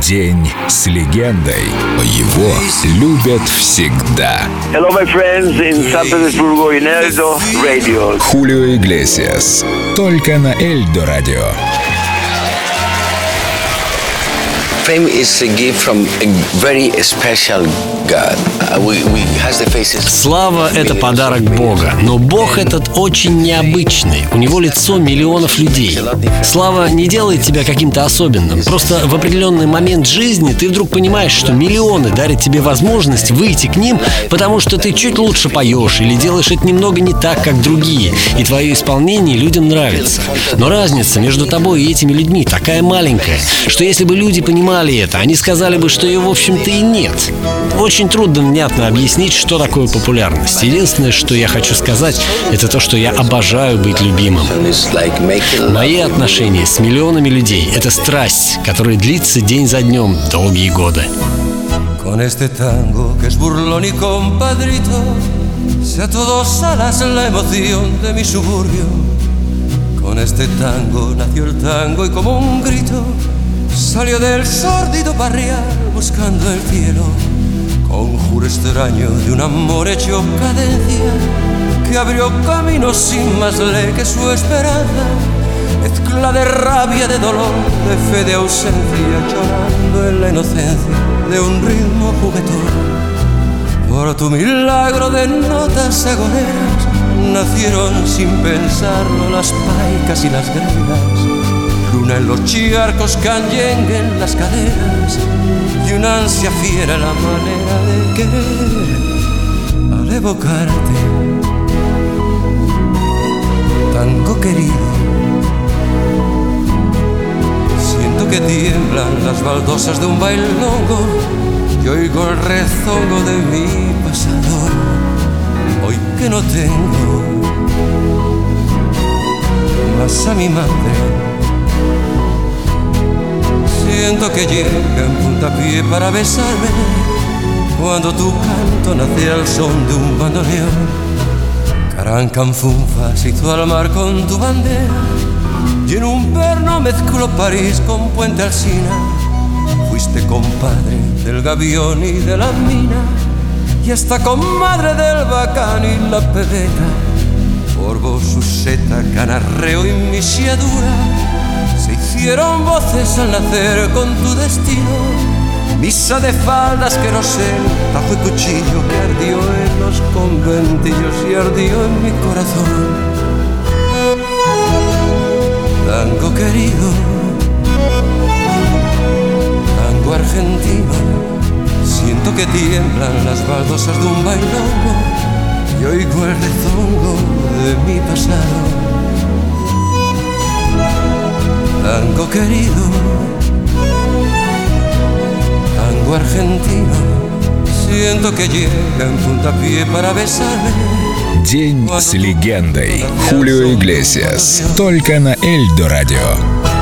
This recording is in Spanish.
День с легендой. Его любят всегда. Hello, my friends in San Petersburgo in Eldo Radio. Хулио Иглесиас. Только на Эльдо Радио. Fame is a gift from a very special God. Слава — это подарок Бога, но Бог этот очень необычный. У него лицо миллионов людей. Слава не делает тебя каким-то особенным. Просто в определенный момент жизни ты вдруг понимаешь, что миллионы дарят тебе возможность выйти к ним, потому что ты чуть лучше поешь или делаешь это немного не так, как другие, и твое исполнение людям нравится. Но разница между тобой и этими людьми такая маленькая, что если бы люди понимали это, они сказали бы, что ее в общем-то и нет. Очень трудно внятно объяснить, что такое популярность. Единственное, что я хочу сказать, это то, что я обожаю быть любимым. Мои отношения с миллионами людей — это страсть, которая длится день за днем долгие годы. Con sea todos alas la emoción de mi suburbio. Con este tango nació el tango y como un grito salió del sórdido barrial buscando el cielo. Extraño de un amor hecho cadencia que abrió camino sin más ley que su esperanza. Mezcla de rabia, de dolor, de fe, de ausencia, llorando en la inocencia de un ritmo juguetón. Por tu milagro de notas agoneras nacieron sin pensarlo las paicas y las gregas. Luna en los charcos, canyengue en las caderas y una ansia fiera la manera de querer al evocarte. Tango querido, siento que tiemblan las baldosas de un bailongo y oigo el rezongo de mi pasado. Hoy que no tengo más a mi madre. Siento que llega en puntapié para besarme cuando tu canto nace al son de un bandoneón. Carancanfunfa se hizo al mar con tu bandera y en un perno mezcló París con Puente Alsina. Fuiste compadre del gavión y de la mina y hasta comadre del bacán y la pebeta. Por vos, Suseta, canarreo y misiadura hicieron voces al nacer con tu destino. Misa de faldas que no sé, tajo y cuchillo que ardió en los conventillos y ardió en mi corazón. Tango querido, tango argentino, siento que tiemblan las baldosas de un bailongo y oigo el rezongo de mi pasado. Tango querido, tango argentino, siento que llega en puntapié para besarme. День с легендой. Хулио Иглесиас. Только на Эльдо Радио.